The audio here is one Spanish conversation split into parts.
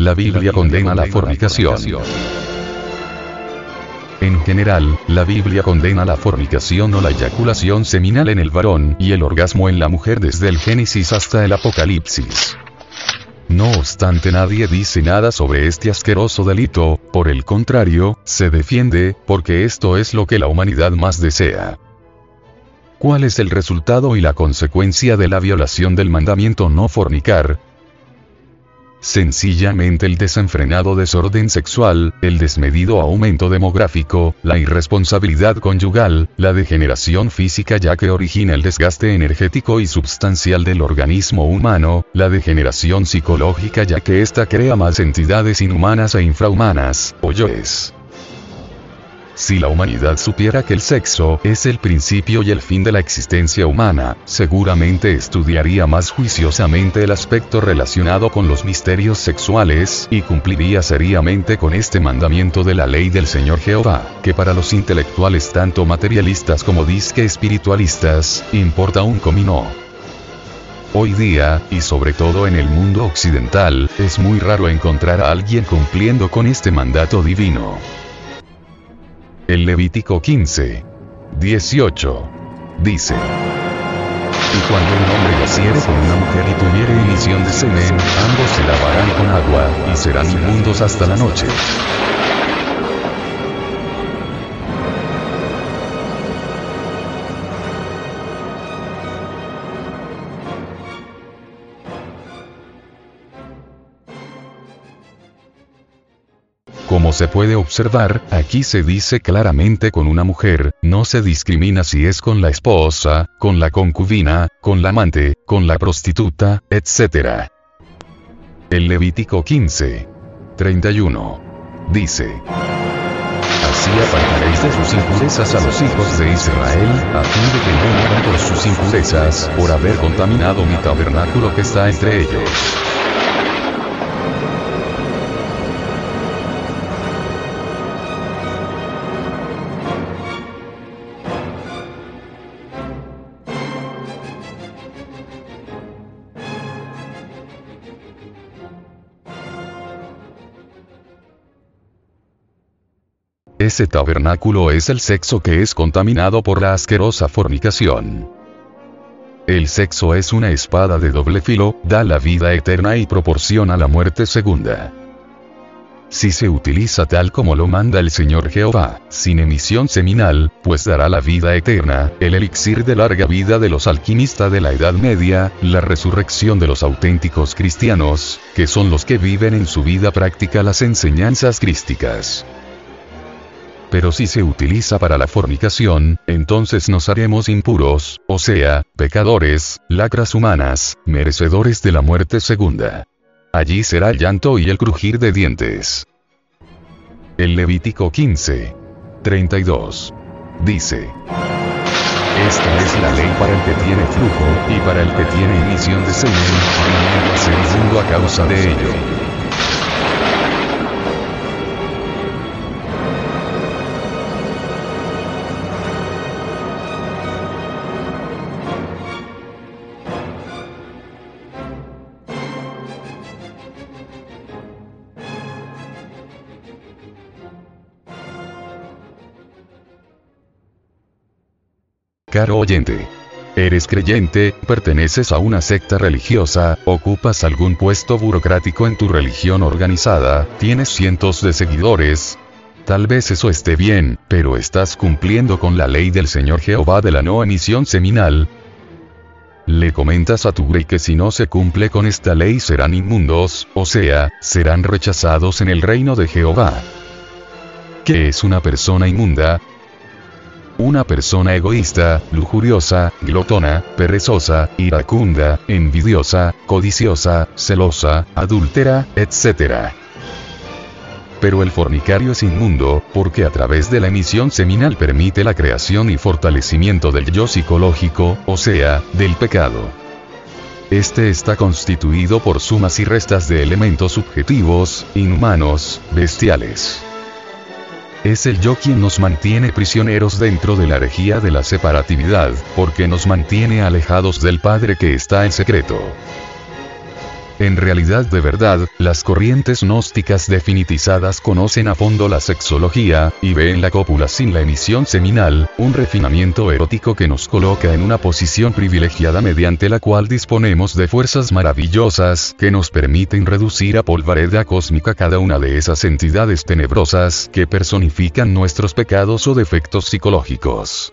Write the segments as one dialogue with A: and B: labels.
A: la Biblia condena la fornicación. En general, la Biblia condena la fornicación o la eyaculación seminal en el varón y el orgasmo en la mujer desde el Génesis hasta el Apocalipsis. No obstante nadie dice nada sobre este asqueroso delito, por el contrario, se defiende, porque esto es lo que la humanidad más desea. ¿Cuál es el resultado y la consecuencia de la violación del mandamiento no fornicar? Sencillamente el desenfrenado desorden sexual, el desmedido aumento demográfico, la irresponsabilidad conyugal, la degeneración física ya que origina el desgaste energético y substancial del organismo humano, la degeneración psicológica ya que ésta crea más entidades inhumanas e infrahumanas, o yoes. Si la humanidad supiera que el sexo es el principio y el fin de la existencia humana, seguramente estudiaría más juiciosamente el aspecto relacionado con los misterios sexuales y cumpliría seriamente con este mandamiento de la ley del Señor Jehová, que para los intelectuales tanto materialistas como disque espiritualistas, importa un comino. Hoy día, y sobre todo en el mundo occidental, es muy raro encontrar a alguien cumpliendo con este mandato divino. El Levítico 15. 18. Dice. Y cuando un hombre yaciere con una mujer y tuviere emisión de semen, ambos se lavarán con agua, y serán inmundos hasta la noche. Como se puede observar, aquí se dice claramente con una mujer, no se discrimina si es con la esposa, con la concubina, con la amante, con la prostituta, etc. El Levítico 15. 31. Dice. Así apartaréis de sus impurezas a los hijos de Israel, a fin de que no mueran por sus impurezas, por haber contaminado mi tabernáculo que está entre ellos. Ese tabernáculo es el sexo que es contaminado por la asquerosa fornicación. El sexo es una espada de doble filo, da la vida eterna y proporciona la muerte segunda. Si se utiliza tal como lo manda el Señor Jehová, sin emisión seminal, pues dará la vida eterna, el elixir de larga vida de los alquimistas de la Edad Media, la resurrección de los auténticos cristianos, que son los que viven en su vida práctica las enseñanzas crísticas. Pero si se utiliza para la fornicación, entonces nos haremos impuros, o sea, pecadores, lacras humanas, merecedores de la muerte segunda. Allí será el llanto y el crujir de dientes. El Levítico 15. 32. Dice. Esta es la ley para el que tiene flujo, y para el que tiene emisión de semen, a ser inmundo a causa de ello. Caro oyente. Eres creyente, perteneces a una secta religiosa, ocupas algún puesto burocrático en tu religión organizada, tienes cientos de seguidores. Tal vez eso esté bien, pero estás cumpliendo con la ley del Señor Jehová de la no emisión seminal. Le comentas a tu rey que si no se cumple con esta ley serán inmundos, o sea, serán rechazados en el reino de Jehová. ¿Qué es una persona inmunda? Una persona egoísta, lujuriosa, glotona, perezosa, iracunda, envidiosa, codiciosa, celosa, adúltera, etc. Pero el fornicario es inmundo, porque a través de la emisión seminal permite la creación y fortalecimiento del yo psicológico, o sea, del pecado. Este está constituido por sumas y restas de elementos subjetivos, inhumanos, bestiales. Es el yo quien nos mantiene prisioneros dentro de la herejía de la separatividad, porque nos mantiene alejados del Padre que está en secreto. En realidad de verdad, las corrientes gnósticas definitizadas conocen a fondo la sexología, y ven en la cópula sin la emisión seminal, un refinamiento erótico que nos coloca en una posición privilegiada mediante la cual disponemos de fuerzas maravillosas que nos permiten reducir a polvareda cósmica cada una de esas entidades tenebrosas que personifican nuestros pecados o defectos psicológicos.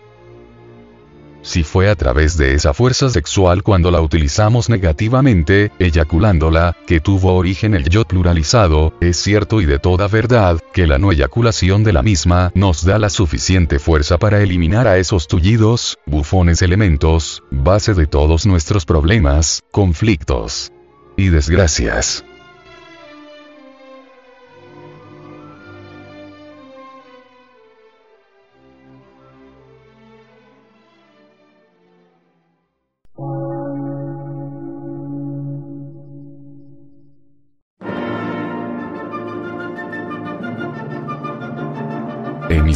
A: Si fue a través de esa fuerza sexual cuando la utilizamos negativamente, eyaculándola, que tuvo origen el yo pluralizado, es cierto y de toda verdad, que la no eyaculación de la misma nos da la suficiente fuerza para eliminar a esos tullidos, bufones elementos, base de todos nuestros problemas, conflictos y desgracias.